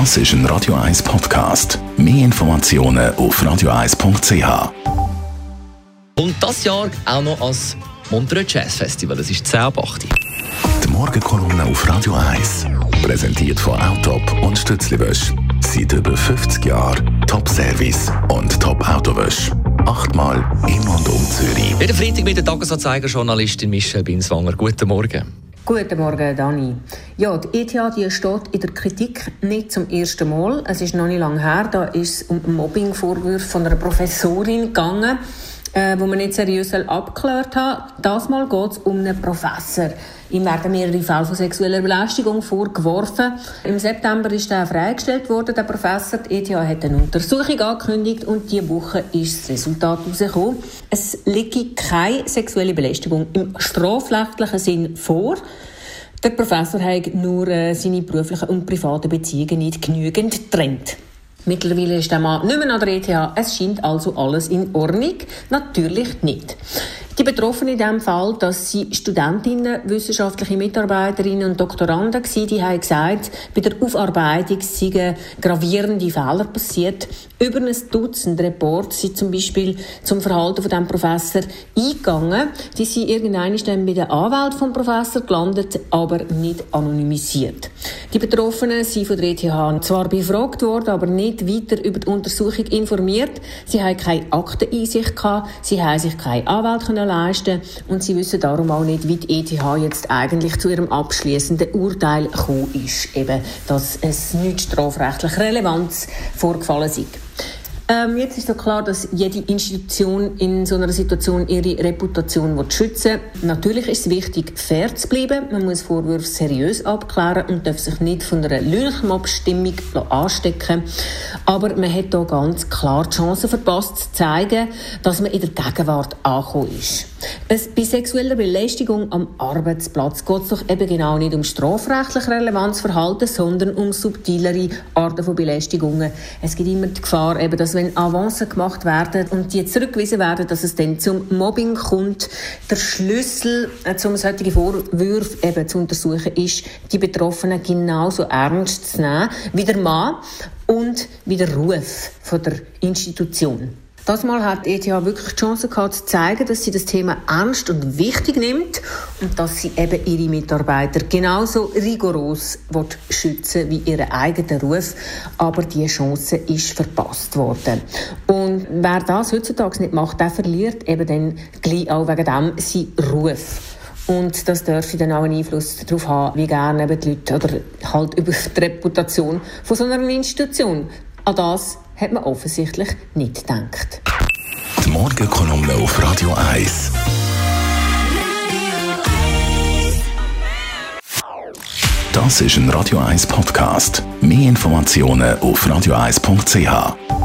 Das ist ein Radio 1 Podcast. Mehr Informationen auf radio1.ch. Und das Jahr auch noch als Montreux Jazz Festival. Das ist 10 ab 8. Die Morgenkolumne auf Radio 1. Präsentiert von Autop und Stützliwösch. Seit über 50 Jahren Top-Service und Top-Autowösch. Achtmal in und um Zürich. Jeden Freitag mit der Tagesanzeiger-Journalistin Michelle Binswanger. Guten Morgen. Guten Morgen, Dani. Ja, die ETH die steht in der Kritik nicht zum ersten Mal. Es ist noch nicht lange her. Da ist es um Mobbingvorwürfe von einer Professorin gegangen äh, wo man nicht seriös abgeklärt hat. Das Mal geht es um einen Professor. Ihm werden mehrere Fälle von sexueller Belästigung vorgeworfen. Im September ist er freigestellt worden, der Professor. Die ETH hat eine Untersuchung angekündigt und diese Woche ist das Resultat herausgekommen. Es liegt keine sexuelle Belästigung im strafrechtlichen Sinn vor. Der Professor hat nur äh, seine beruflichen und privaten Beziehungen nicht genügend getrennt. Mittlerweile ist der Mann nicht mehr an der ETH. Es scheint also alles in Ordnung. Natürlich nicht. Die Betroffenen in diesem Fall, dass sie Studentinnen, wissenschaftliche Mitarbeiterinnen und Doktoranden waren, die haben gesagt, bei der Aufarbeitung seien gravierende Fehler passiert. Über ein Dutzend Reports sind zum Beispiel zum Verhalten von dem Professor eingegangen. Die sind irgendwann dann bei der Anwalt vom Professor gelandet, aber nicht anonymisiert. Die Betroffenen sind von der ETH zwar befragt worden, aber nicht weiter über die Untersuchung informiert. Sie haben keine Akteneinsicht gehabt, sie haben sich keine Anwalt können leisten und sie wissen darum auch nicht, wie die ETH jetzt eigentlich zu ihrem abschließenden Urteil gekommen ist, eben, dass es nicht strafrechtlich Relevanz vorgefallen ist. Ähm, jetzt ist so klar, dass jede Institution in so einer Situation ihre Reputation schützen will. Natürlich ist es wichtig, fair zu bleiben. Man muss Vorwürfe seriös abklären und darf sich nicht von einer Lynchmob-Stimmung anstecken. Aber man hat hier ganz klar die Chance verpasst, zu zeigen, dass man in der Gegenwart angekommen ist. Es, bei sexueller Belästigung am Arbeitsplatz geht es doch eben genau nicht um strafrechtlich relevantes Verhalten, sondern um subtilere Arten von Belästigungen. Es gibt immer die Gefahr, eben, dass wenn Avancen gemacht werden und die zurückgewiesen werden, dass es dann zum Mobbing kommt. Der Schlüssel, äh, um solche Vorwürfe eben zu untersuchen, ist, die Betroffenen genauso ernst zu nehmen wie der Mann und wie der Ruf von der Institution. Das Mal hat ETH wirklich die Chance gehabt, zu zeigen, dass sie das Thema ernst und wichtig nimmt und dass sie eben ihre Mitarbeiter genauso rigoros schützen wie ihren eigenen Ruf. Aber diese Chance ist verpasst worden. Und wer das heutzutage nicht macht, der verliert eben dann gleich auch wegen dem seinen Ruf. Und das dürfte dann auch einen Einfluss darauf haben, wie gerne eben die Leute oder halt über die Reputation von so einer Institution an das hat man offensichtlich nicht gedacht. Die Morgenkolumne auf Radio 1. Das ist ein Radio 1 Podcast. Mehr Informationen auf radio1.ch.